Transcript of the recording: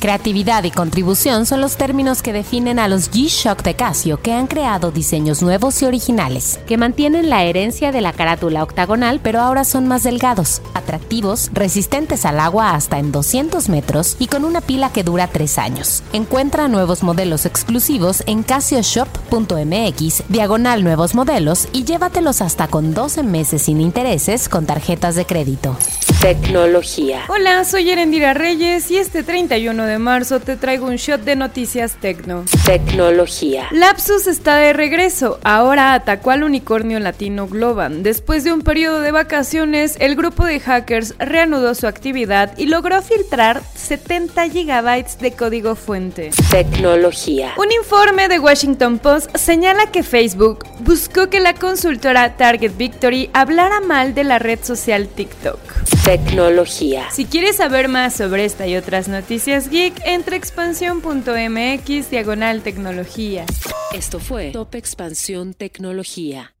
Creatividad y contribución son los términos que definen a los G-Shock de Casio, que han creado diseños nuevos y originales, que mantienen la herencia de la carátula octagonal, pero ahora son más delgados, atractivos, resistentes al agua hasta en 200 metros y con una pila que dura 3 años. Encuentra nuevos modelos exclusivos en casioshop.mx, diagonal nuevos modelos y llévatelos hasta con 12 meses sin intereses con tarjetas de crédito. Tecnología. Hola, soy Erendira Reyes y este 31 de marzo te traigo un shot de noticias tecno. Tecnología. Lapsus está de regreso. Ahora atacó al unicornio latino Globan. Después de un periodo de vacaciones, el grupo de hackers reanudó su actividad y logró filtrar 70 gigabytes de código fuente. Tecnología. Un informe de Washington Post señala que Facebook buscó que la consultora Target Victory hablara mal de la red social TikTok. Tecnología. Si quieres saber más sobre esta y otras noticias geek, entra a expansión.mx diagonal tecnología. Esto fue Top Expansión Tecnología.